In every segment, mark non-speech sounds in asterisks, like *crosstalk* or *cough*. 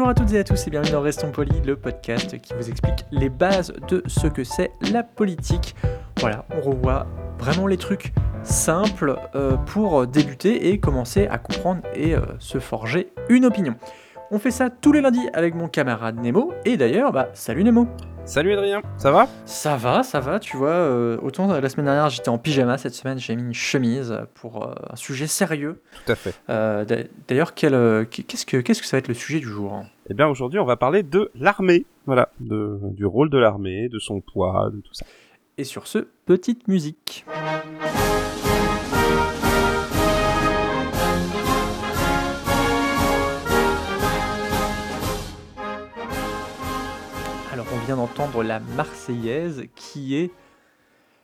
Bonjour à toutes et à tous et bienvenue dans Restons Polis, le podcast qui vous explique les bases de ce que c'est la politique. Voilà, on revoit vraiment les trucs simples euh, pour débuter et commencer à comprendre et euh, se forger une opinion. On fait ça tous les lundis avec mon camarade Nemo, et d'ailleurs, bah, salut Nemo Salut Adrien, ça va? Ça va, ça va, tu vois, euh, autant la semaine dernière j'étais en pyjama, cette semaine j'ai mis une chemise pour euh, un sujet sérieux. Tout à fait. Euh, d'a- d'ailleurs, quel, qu'est-ce, que, qu'est-ce que ça va être le sujet du jour? Hein Eh bien aujourd'hui on va parler de l'armée, voilà, de, du rôle de l'armée, de son poids, de tout ça. Et sur ce, petite musique. Alors on vient d'entendre la Marseillaise qui est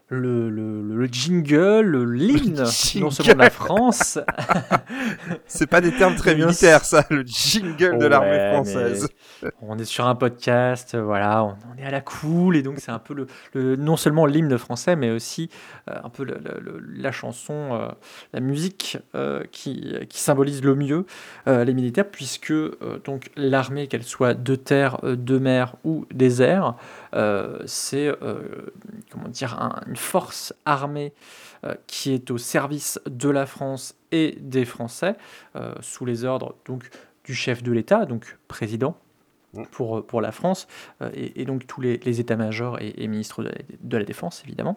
le, le, le- le jingle, le l'hymne non seulement de la France. *laughs* C'est pas des termes très Eh militaires ça, le jingle de l'armée française. On est sur un podcast, voilà, on, on est à la cool, et donc c'est un peu le, le- non seulement l'hymne français, mais aussi euh, un peu la chanson, euh, la musique euh, qui, qui symbolise le mieux les militaires, puisque donc l'armée, qu'elle soit de terre, de mer ou des airs, c'est euh, comment dire un- une force armée euh, qui est au service de la France et des Français, euh, sous les ordres donc du chef de l'État, donc président Mm. pour, pour la France, euh, et, et donc tous les, les états-majors et, et ministres de la, de la Défense, évidemment.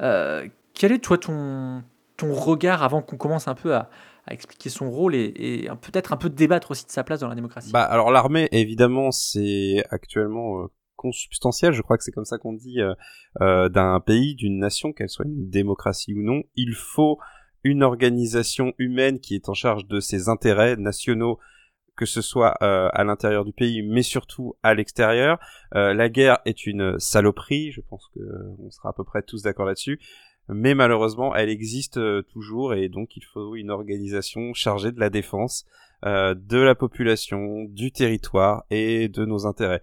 Euh, quel est, toi, ton, ton regard, avant qu'on commence un peu à, à expliquer son rôle et, peut-être un peu débattre aussi de sa place dans la démocratie? Bah alors l'armée évidemment c'est actuellement euh, consubstantiel, je crois que c'est comme ça qu'on dit, euh, euh, d'un pays, d'une nation, qu'elle soit une démocratie ou non, il faut une organisation humaine qui est en charge de ses intérêts nationaux que ce soit euh, à l'intérieur du pays, mais surtout à l'extérieur. La guerre est une saloperie, je pense que on sera à peu près tous d'accord là-dessus. Mais malheureusement, elle existe toujours et donc il faut une organisation chargée de la défense de la population, du territoire et de nos intérêts.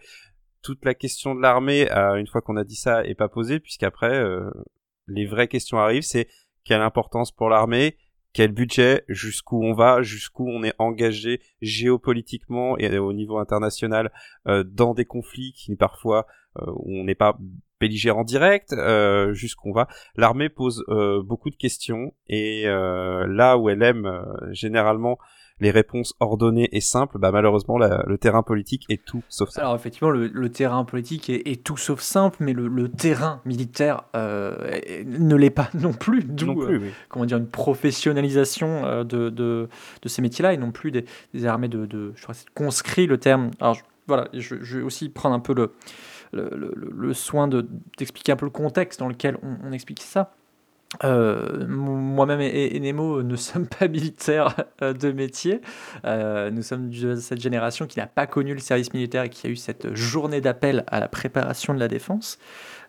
Toute la question de l'armée, euh, une fois qu'on a dit ça, est pas posée puisqu'après euh, les vraies questions arrivent. C'est quelle importance pour l'armée, quel budget, jusqu'où on va, jusqu'où on est engagé géopolitiquement et au niveau international euh, dans des conflits qui parfois où on n'est pas belligérant direct, jusqu'où on va. L'armée pose beaucoup de questions et là où elle aime généralement les réponses ordonnées et simples, bah malheureusement la- le terrain politique est tout sauf ça. Alors effectivement, le, le terrain politique est, est tout sauf simple, mais le, le terrain militaire euh, ne l'est pas *laughs* non plus. D'où euh, oui. comment dire, une professionnalisation euh, de, de, de ces métiers-là et non plus des, des armées de, de je crois c'est conscrit le terme. Alors je- voilà, je, je vais aussi prendre un peu le, soin de- d'expliquer un peu le contexte dans lequel on, on explique ça. Euh, Moi-même et, et Nemo ne *laughs* sommes pas militaires euh, de métier. Euh, nous sommes de cette génération qui n'a pas connu le service militaire et qui a eu cette journée d'appel à la préparation de la défense.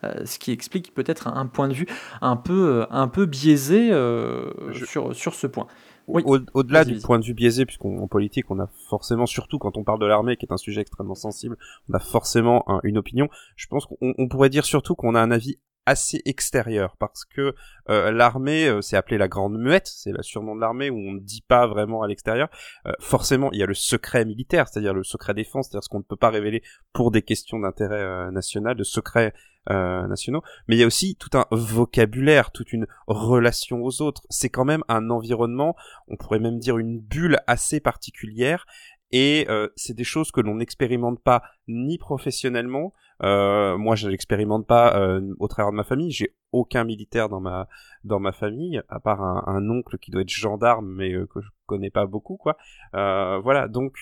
Euh, ce qui explique peut-être un, point de vue un peu, euh, un peu biaisé euh, Je- sur, sur ce point. Oui. Au- Au-delà du point de vue biaisé, puisqu'en politique, on a forcément, surtout quand on parle de l'armée, qui est un sujet extrêmement sensible, on a forcément un- une opinion. Je pense qu'on on pourrait dire surtout qu'on a un avis assez extérieur, parce que euh, l'armée, euh, c'est appelé la grande muette, c'est le surnom de l'armée où on ne dit pas vraiment à l'extérieur. Euh, forcément, il y a le secret militaire, c'est-à-dire le secret défense, c'est-à-dire ce qu'on ne peut pas révéler pour des questions d'intérêt euh, national, de secrets euh, nationaux. Mais il y a aussi tout un vocabulaire, toute une relation aux autres. C'est quand même un environnement on pourrait même dire une bulle assez particulière et c'est des choses que l'on n'expérimente pas ni professionnellement euh, moi je l'expérimente pas euh, au travers de ma famille. J'ai aucun militaire dans ma dans ma famille à part un, un oncle qui doit être gendarme mais euh, que je connais pas beaucoup quoi. Euh, voilà. Donc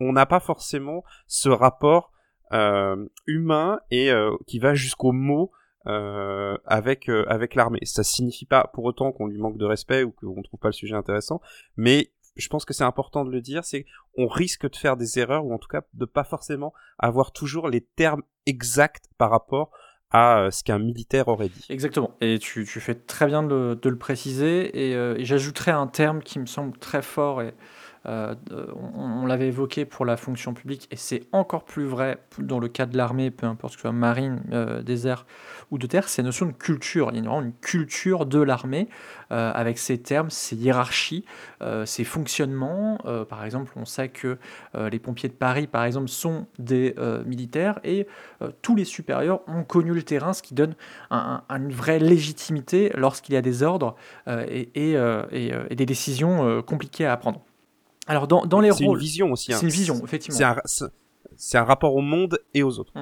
on n'a pas forcément ce rapport euh, humain et qui va jusqu'au mot euh, avec euh, avec l'armée. Ça signifie pas pour autant qu'on lui manque de respect ou qu'on trouve pas le sujet intéressant, mais je pense que c'est important de le dire, c'est on risque de faire des erreurs ou en tout cas de pas forcément avoir toujours les termes exacts par rapport à euh, ce qu'un militaire aurait dit. Exactement. Et tu, tu fais très bien de le, préciser. Et, euh, et j'ajouterais un terme qui me semble très fort et on, on l'avait évoqué pour la fonction publique et c'est encore plus vrai dans le cas de l'armée, peu importe que soit marine, euh, désert ou de terre, c'est la notion de culture. Il y a une culture de l'armée euh, avec ses termes, ses hiérarchies, euh, ses fonctionnements. Euh, par exemple, on sait que euh, les pompiers de Paris, par exemple, sont des euh, militaires et euh, tous les supérieurs ont connu le terrain, ce qui donne un- un- une vraie légitimité lorsqu'il y a des ordres euh, et, euh, euh, des décisions euh, compliquées à prendre. Alors, dans, dans les C'est une rôles. vision aussi. hein. C'est une vision, effectivement. C'est un, c'est- c'est un rapport au monde et aux autres.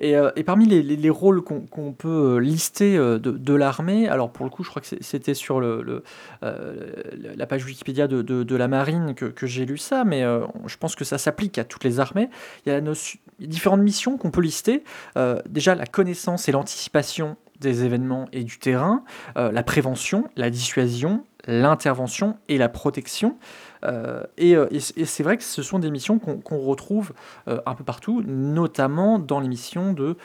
Et, euh, et parmi les, les- les rôles qu'on peut euh, lister euh, de, de l'armée, alors pour le coup, je crois que c'était sur le, le, euh, la page Wikipédia de, de- de la marine que, que j'ai lu ça, mais euh, je pense que ça s'applique à toutes les armées. Il y a différentes missions qu'on peut lister. Déjà, la connaissance et l'anticipation des événements et du terrain, la prévention, la dissuasion, l'intervention et la protection. Euh, et euh, et c'est vrai que ce sont des missions qu'on retrouve euh, un peu partout, notamment dans les missions de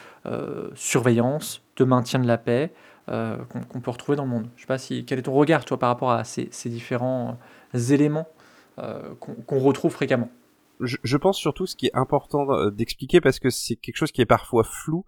surveillance, de maintien de la paix qu'on peut retrouver dans le monde. Je sais pas si quel est ton regard toi par rapport à ces, différents éléments qu'on retrouve fréquemment? je, pense surtout ce qui est important d'expliquer parce que c'est quelque chose qui est parfois flou,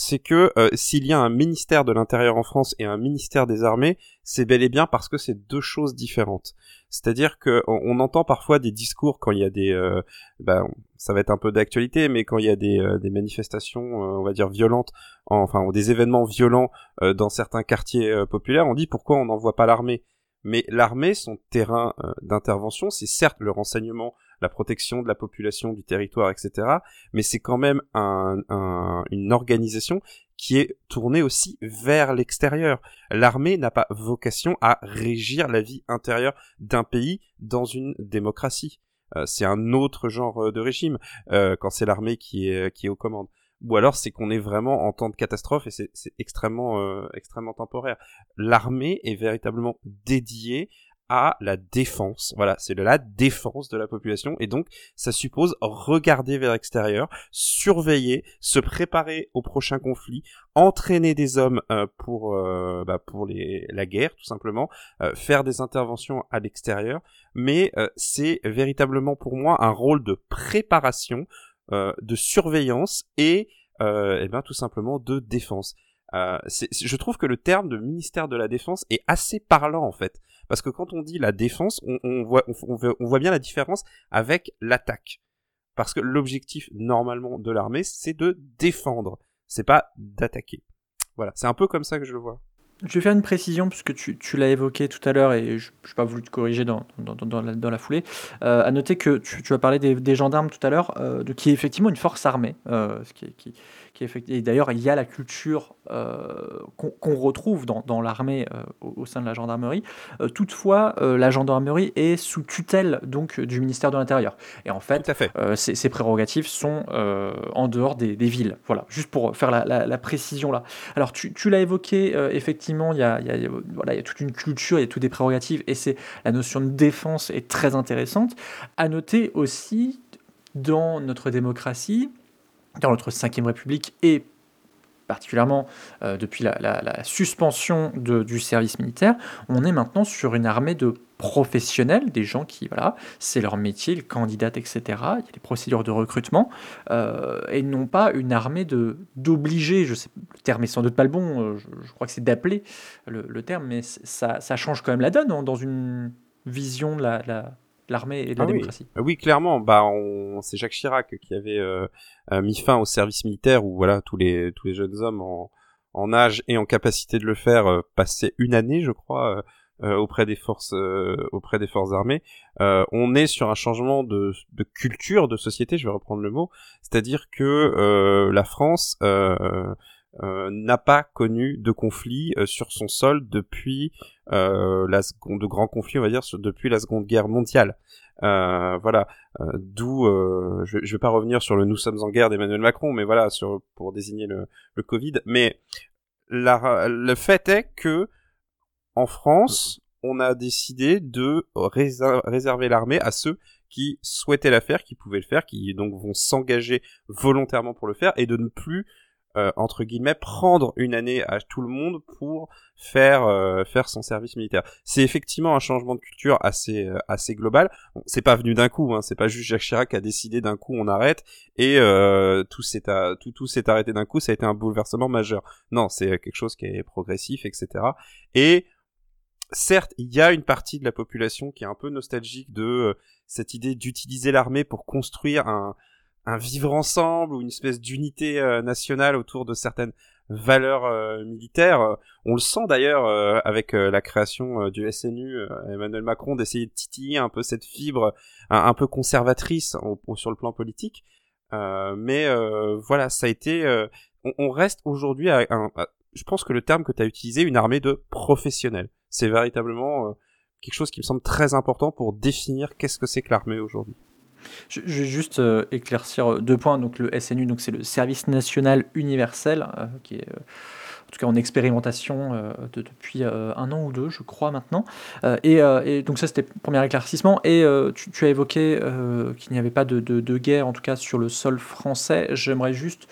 c'est que euh, s'il y a un ministère de l'Intérieur en France et un ministère des Armées, c'est bel et bien parce que c'est deux choses différentes. C'est-à-dire que on, entend parfois des discours quand il y a des, euh, ben, ça va être un peu d'actualité, mais quand il y a des, euh, des manifestations, euh, on va dire violentes, enfin ou des événements violents euh, dans certains quartiers euh, populaires, on dit pourquoi on n'envoie pas l'armée. Mais l'armée, son terrain d'intervention, c'est certes le renseignement, la protection de la population, du territoire, etc. Mais c'est quand même un, un- une organisation qui est tournée aussi vers l'extérieur. L'armée n'a pas vocation à régir la vie intérieure d'un pays dans une démocratie. Euh, c'est un autre genre euh, de régime euh, quand c'est l'armée qui est qui est aux commandes. Ou alors c'est qu'on est vraiment en temps de catastrophe et c'est c'est extrêmement euh, extrêmement temporaire. L'armée est véritablement dédiée à la défense. Voilà, c'est de la défense de la population et donc ça suppose regarder vers l'extérieur, surveiller, se préparer au prochain conflit, entraîner des hommes euh, pour euh, bah, pour la guerre tout simplement, euh, faire des interventions à l'extérieur, mais c'est véritablement pour moi un rôle de préparation, de surveillance et euh, eh ben tout simplement de défense. Je trouve que le terme de ministère de la Défense est assez parlant en fait, parce que quand on dit la défense, on, voit, bien la différence avec l'attaque, parce que l'objectif normalement de l'armée, c'est de défendre, c'est pas d'attaquer. Voilà, c'est un peu comme ça que je le vois. Je vais faire une précision puisque tu, l'as évoqué tout à l'heure et je n'ai pas voulu te corriger dans, la, foulée. Euh, à noter que tu, as parlé des, gendarmes tout à l'heure, euh, qui est effectivement une force armée. euh, qui et d'ailleurs, il y a la culture euh, qu'on retrouve dans, dans l'armée euh, au, sein de la gendarmerie. Euh, toutefois, la gendarmerie est sous tutelle donc du ministère de l'Intérieur. Et en fait, fait. ces, ces prérogatives sont en dehors des, des villes. Voilà, juste pour faire la, la- la précision là. Alors, tu, tu l'as évoqué, effectivement, il y a, y, a, il y a- voilà, il y a toute une culture, il y a toutes des prérogatives, et c'est la notion de défense est très intéressante. À noter aussi, dans notre démocratie, dans notre Ve République, et particulièrement euh, depuis la, suspension du service militaire, on est maintenant sur une armée de professionnels, des gens qui, voilà, c'est leur métier, ils candidatent, etc. Il y a des procédures de recrutement, euh, et non pas une armée de d'obligés, je sais, le terme est sans doute pas le bon, euh, je, crois que c'est d'appeler le, terme, mais ça, change quand même la donne hein, dans une vision de la- l'armée et de la Ah oui. démocratie. Euh, Oui, clairement. Bah, on... c'est Jacques Chirac qui avait euh, euh, mis fin au service militaire où voilà tous les tous les jeunes hommes en, en âge et en capacité de le faire euh, passaient une année, je crois, euh, euh, auprès des forces euh, auprès des forces armées. Euh, on est sur un changement de, de culture de société, je vais reprendre le mot, c'est-à-dire que euh, la France n'a pas connu de conflit euh, sur son sol depuis euh, la seconde de grands conflits, on va dire, depuis la Seconde Guerre mondiale. Euh, voilà, Euh, d'où euh, je, je vais pas revenir sur le nous sommes en guerre d'Emmanuel Macron, mais voilà, pour désigner le, le Covid. Mais le fait est que en France, on a décidé de réser- réserver l'armée à ceux qui souhaitaient la faire, qui pouvaient le faire, qui donc vont s'engager volontairement pour le faire, et de ne plus euh, entre guillemets prendre une année à tout le monde pour faire euh, faire son service militaire. C'est effectivement un changement de culture assez euh, assez global. Bon, c'est pas venu d'un coup, hein, c'est pas juste Jacques Chirac qui a décidé d'un coup on arrête et euh, tout s'est tout tout s'est arrêté d'un coup. Ça a été un bouleversement majeur. Non, c'est quelque chose qui est progressif, etc. Et certes, il y a une partie de la population qui est un peu nostalgique de cette idée d'utiliser l'armée pour construire un, un vivre ensemble ou une espèce d'unité euh, nationale autour de certaines valeurs euh, militaires. On le sent d'ailleurs euh, avec la création du SNU, Emmanuel Macron, d'essayer de titiller un peu cette fibre un, peu conservatrice sur le plan politique. Mais voilà, ça a été... on, reste aujourd'hui à un... à- je pense que le terme que tu as utilisé, une armée de professionnels. C'est véritablement quelque chose qui me semble très important pour définir qu'est-ce que c'est que l'armée aujourd'hui. Je, je vais juste euh, éclaircir euh, deux points. Donc le SNU, c'est le Service national universel, euh, qui est en tout cas en expérimentation de- depuis un an ou deux, je crois maintenant. Et, donc ça, c'était le premier éclaircissement. Et tu, as évoqué qu'il n'y avait pas de, guerre, en tout cas sur le sol français. J'aimerais juste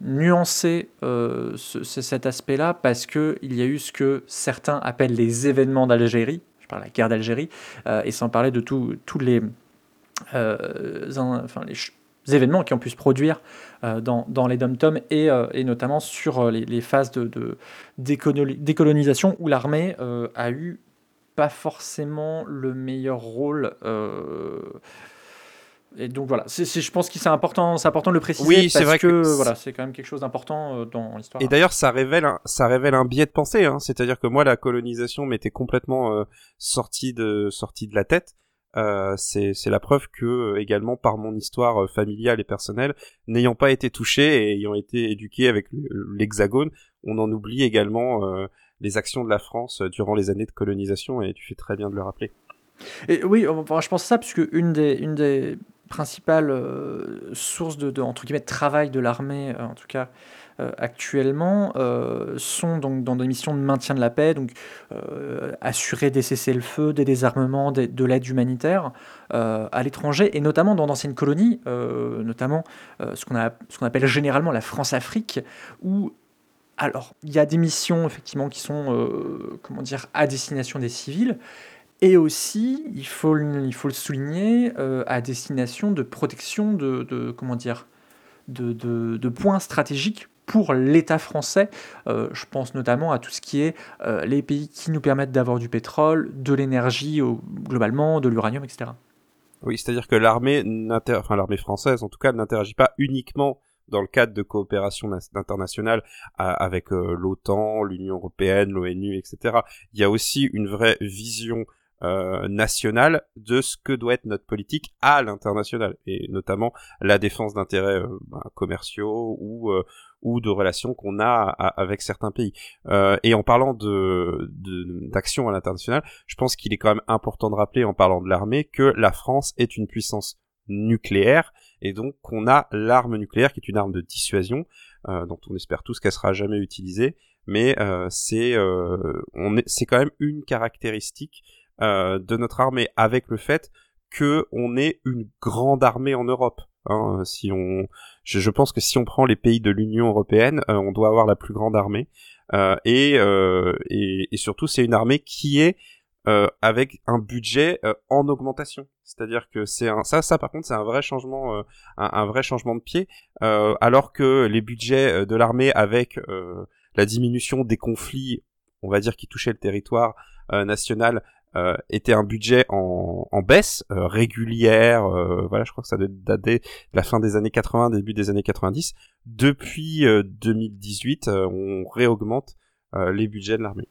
nuancer ce- ce- cet aspect-là parce qu'il y a eu ce que certains appellent les événements d'Algérie. Je parle de la guerre d'Algérie. et sans parler de tous les euh, enfin, les événements qui ont pu se produire euh, dans, dans les dom-toms et, euh, et notamment sur les, les phases de, de décoloni- décolonisation où l'armée a eu pas forcément le meilleur rôle. et donc voilà, je pense que c'est important, c'est important de le préciser Oui, c'est parce vrai que, voilà, c'est quand même quelque chose d'important dans l'histoire. Et d'ailleurs, ça révèle un, ça révèle un biais de pensée. Hein. C'est-à-dire que moi, la colonisation m'était complètement euh, sortie de sortie de la tête. Euh, c'est la preuve que euh, également par mon histoire euh, familiale et personnelle, n'ayant pas été touché et ayant été éduqué avec l'Hexagone, on en oublie également les actions de la France durant les années de colonisation. Et tu fais très bien de le rappeler. Et oui, je pense ça, une des, une des principales sources de, de, entre guillemets, travail de l'armée, en tout cas actuellement, euh, sont donc dans des missions de maintien de la paix, donc euh, assurer des cessez-le-feu, des désarmements, de l'aide humanitaire euh, à l'étranger, et notamment dans d'anciennes colonies, euh, notamment euh, ce qu'on appelle généralement la France-Afrique, où alors, il y a des missions effectivement qui sont, euh, comment dire, à destination des civils, et aussi, il faut, il faut le souligner, euh, à destination de protection de- de points stratégiques pour l'État français. Euh, je pense notamment à tout ce qui est euh, les pays qui nous permettent d'avoir du pétrole, de l'énergie globalement, de l'uranium, etc. Oui, c'est-à-dire que l'armée, enfin l'armée française en tout cas, n'interagit pas uniquement dans le cadre de coopération internationale avec euh, l'OTAN, l'Union européenne, l'ONU, etc. Il y a aussi une vraie vision nationale de ce que doit être notre politique à l'international, et notamment la défense d'intérêts euh, ben, commerciaux ou euh, ou de relations qu'on a avec certains pays. Euh, et en parlant de d'action à l'international, je pense qu'il est quand même important de rappeler en parlant de l'armée que la France est une puissance nucléaire et donc qu'on a l'arme nucléaire qui est une arme de dissuasion euh, dont on espère tous qu'elle sera jamais utilisée mais euh, c'est euh, on est c'est quand même une caractéristique euh, de notre armée avec le fait que on est une grande armée en Europe hein, si on je, je pense que si on prend les pays de l'Union européenne euh, on doit avoir la plus grande armée euh, et, euh, et et surtout c'est une armée qui est euh, avec un budget euh, en augmentation. C'est-à-dire que c'est un ça ça par contre c'est un vrai changement euh, un, un vrai changement de pied euh, alors que les budgets euh, de l'armée avec euh, la diminution des conflits, on va dire qui touchaient le territoire euh, national euh, était un budget en, en baisse euh, régulière euh, voilà je crois que ça dater de la fin des années 80 début des années 90 depuis euh, 2018 euh, on réaugmente euh, les budgets de l'armée.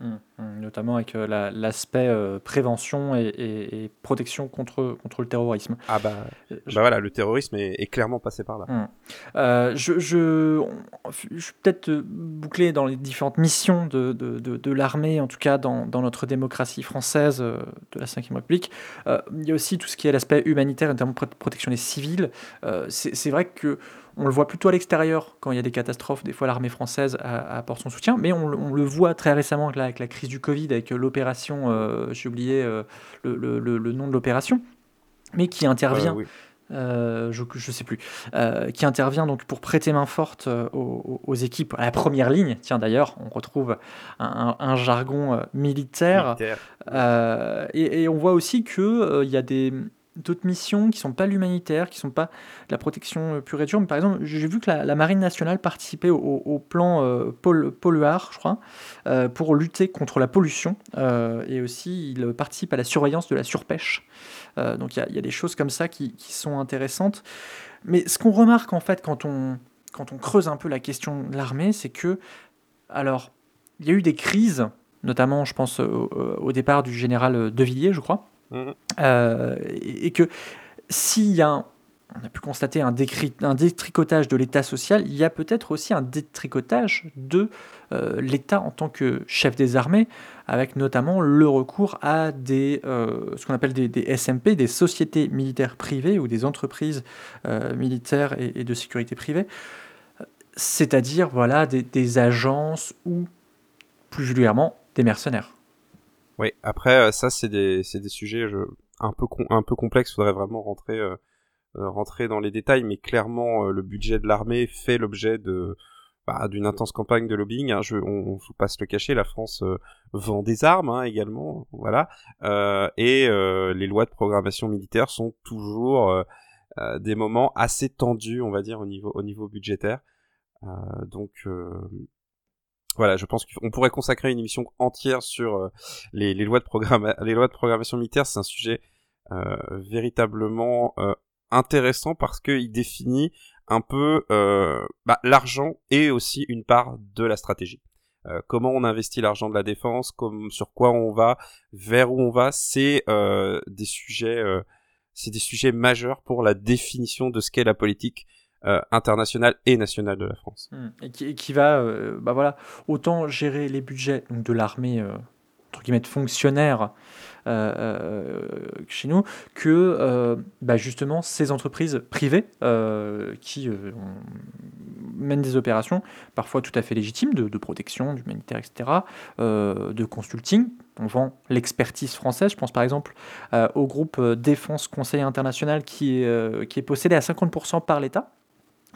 Hum, notamment avec euh, la- l'aspect euh, prévention et, et- et protection contre, contre le terrorisme. ah bah Euh, je- Bah voilà, le terrorisme est, est clairement passé par là. Euh, je, je, je suis peut-être bouclé dans les différentes missions de, de, de, de l'armée, en tout cas dans, dans notre démocratie française de la Ve République. Il y a aussi tout ce qui est l'aspect humanitaire, notamment pro- protection des civils. C'est vrai que on le voit plutôt à l'extérieur quand il y a des catastrophes. Des fois, l'armée française apporte son soutien, mais on, le voit très récemment avec la, crise du Covid, avec l'opération, j'ai oublié le, nom de l'opération, mais qui intervient. Euh, je ne sais plus, euh, qui intervient donc pour prêter main forte euh, aux, équipes à la première ligne. Tiens, d'ailleurs, on retrouve un, jargon militaire. Et, on voit aussi qu'il il y a des, d'autres missions qui sont pas l'humanitaire, qui sont pas la protection pure et dure. Mais par exemple, j'ai vu que la, Marine nationale participait au, plan euh, polluard, je crois, pour lutter contre la pollution. et aussi, il participe à la surveillance de la surpêche. Euh, donc il y, a des choses comme ça qui, sont intéressantes. Mais ce qu'on remarque en fait quand on, creuse un peu la question de l'armée, c'est que, alors, il y a eu des crises, notamment je pense au, départ du général De Villiers, je crois, mmh. euh, et, que s'il y a on a pu constater un, un détricotage de l'État social, il y a peut-être aussi un détricotage de euh, l'État en tant que chef des armées, avec notamment le recours à des, euh, ce qu'on appelle des, SMP, des sociétés militaires privées ou des entreprises militaires et, de sécurité privée, c'est-à-dire voilà, des, agences ou plus vulgairement des mercenaires. Oui, après ça c'est des, des, sujets un, peu un peu complexes, faudrait vraiment rentrer euh, rentrer dans les détails, mais clairement euh, le budget de l'armée fait l'objet de bah, d'une intense campagne de lobbying. Hein. Je, on, ne faut pas se le cacher, la France euh, vend des armes hein, également, voilà. et les lois de programmation militaire sont toujours des moments assez tendus, on va dire, au niveau au niveau budgétaire. donc voilà, je pense qu'on pourrait consacrer une émission entière sur les, les, lois de les lois de programmation militaire. C'est un sujet véritablement intéressant parce qu'il définit un peu euh, bah, l'argent et aussi une part de la stratégie. Euh, comment on investit l'argent de la défense, comme, sur quoi on va, vers où on va, c'est euh, des c'est des sujets majeurs pour la définition de ce qu'est la politique internationale et nationale de la France. Mmh. Et, qui, va, bah voilà, autant gérer les budgets de l'armée entre guillemets fonctionnaires euh, euh, chez nous que euh, bah, justement ces entreprises privées qui mènent des opérations parfois tout à fait légitimes de, protection, d'humanitaire, etc., de consulting. On vend l'expertise française. Je pense par exemple au groupe Défense Conseil International qui qui est possédé à 50% par l'État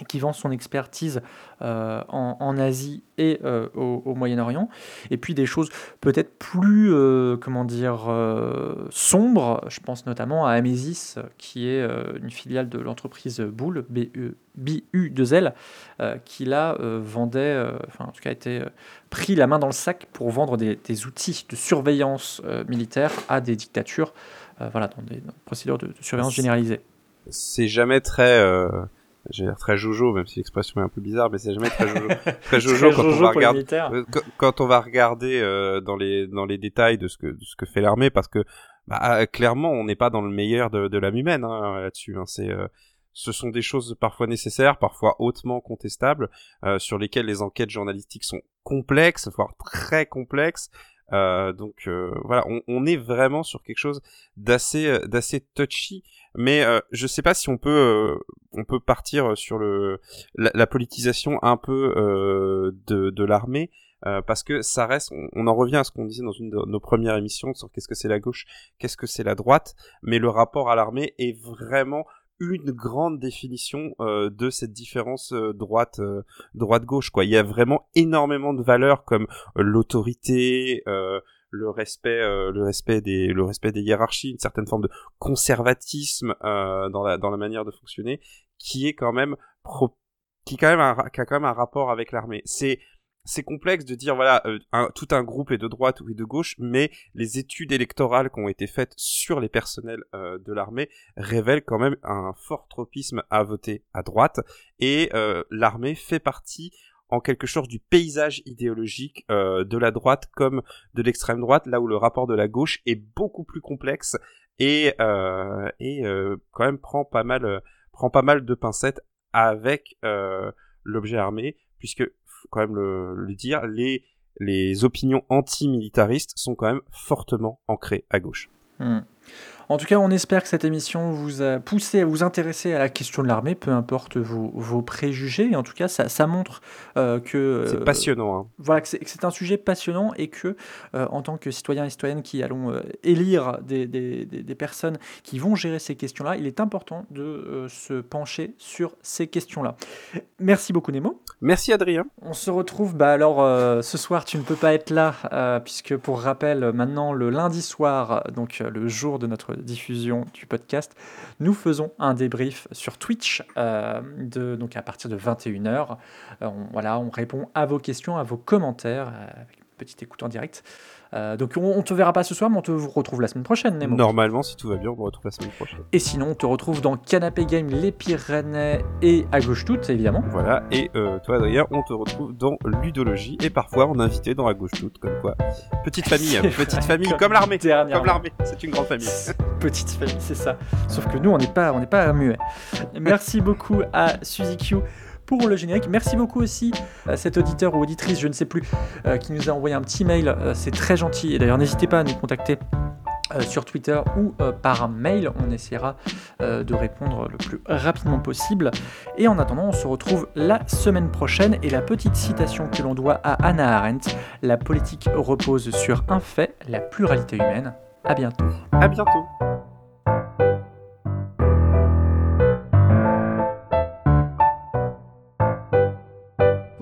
qui vend son expertise euh, en, Asie et euh, au, Moyen-Orient. Et puis des choses peut-être plus, euh, comment dire, sombres. Je pense notamment à Amesis, qui est une filiale de l'entreprise Bull, BU2L, qui là vendait, enfin en tout cas a été pris la main dans le sac pour vendre des, outils de surveillance militaire à des dictatures, voilà, dans des, procédures de, de surveillance généralisée. C'est jamais très j'ai l'air très jojo, même si l'expression est un peu bizarre, mais c'est jamais très jojo. *laughs* très jojo, quand, on va regarder, quand, on va regarder euh, dans les dans les détails de ce que de ce que fait l'armée, parce que bah, clairement on n'est pas dans le meilleur de, de l'âme humaine hein, là-dessus. Hein, c'est euh, ce sont des choses parfois nécessaires, parfois hautement contestables, euh, sur lesquelles les enquêtes journalistiques sont complexes, voire très complexes. Donc voilà, on, on, est vraiment sur quelque chose d'assez d'assez touchy mais euh, je sais pas si on peut euh, on peut partir sur le la, politisation un peu euh, de, de l'armée euh, parce que ça reste on, en revient à ce qu'on disait dans une de nos premières émissions sur qu'est-ce que c'est la gauche qu'est-ce que c'est la droite mais le rapport à l'armée est vraiment une grande définition euh, de cette différence droite droite gauche quoi. Il y a vraiment énormément de valeurs comme l'autorité le respect euh, le respect des le respect des hiérarchies une certaine forme de conservatisme euh, dans la dans la manière de fonctionner qui est quand même qui quand même a quand même un rapport avec l'armée. C'est c'est complexe de dire voilà euh, tout un groupe est de droite ou est de gauche, mais les études électorales qui ont été faites sur les personnels de l'armée révèlent quand même un fort tropisme à voter à droite. Et l'armée fait partie en quelque chose du paysage idéologique euh, de la droite comme de l'extrême droite, là où le rapport de la gauche est beaucoup plus complexe et, euh, et euh, quand même prend pas mal prend pas mal de pincettes avec l'objet armé, puisque faut quand même le, dire, les les opinions anti-militaristes sont quand même fortement ancrées à gauche. Hmm. En tout cas, on espère que cette émission vous a poussé à vous intéresser à la question de l'armée, peu importe vos, vos préjugés. Et en tout cas, ça, ça montre euh, que C'est euh, passionnant. Hein. voilà, que c'est un sujet passionnant et que, euh, en tant que citoyens et citoyennes qui allons élire des, des- des- des personnes qui vont gérer ces questions-là, il est important de se pencher sur ces questions-là. Merci beaucoup, Nemo. Merci Adrien. On se retrouve, bah alors ce soir tu ne peux pas être là, puisque pour rappel, maintenant le lundi soir, donc le jour de notre diffusion du podcast, nous faisons un débrief sur Twitch, euh, de, donc à partir de 21h. on, voilà, on répond à vos questions, à vos commentaires, euh, avec une petite écoute en direct. Euh, donc on, on te verra pas ce soir, mais on te retrouve la semaine prochaine, Nemo. Normalement, si tout va bien, on vous retrouve la semaine prochaine. Et sinon, on te retrouve dans Canapé Game, les Pyrénées et à gauche toute, évidemment. Voilà, et euh, toi Adrien, on te retrouve dans Ludologie et parfois on invité dans la gauche toute, comme quoi. Petite *laughs* famille, petite vrai, famille, comme comme l'armée. Comme l'armée, c'est une grande famille. Petite famille, c'est ça. Sauf que nous, on n'est pas, on n'est pas muet. Merci beaucoup à Suzy Q le générique. Merci beaucoup aussi à cet auditeur ou auditrice, je ne sais plus, euh, qui nous a envoyé un petit mail. Euh, c'est très gentil. Et d'ailleurs, n'hésitez pas à nous contacter. euh, sur Twitter ou par mail, on essaiera de répondre le plus rapidement possible. Et en attendant, on se retrouve la semaine prochaine. Et la petite citation que l'on doit à Hannah Arendt La politique repose sur un fait, la pluralité humaine. À bientôt. À bientôt.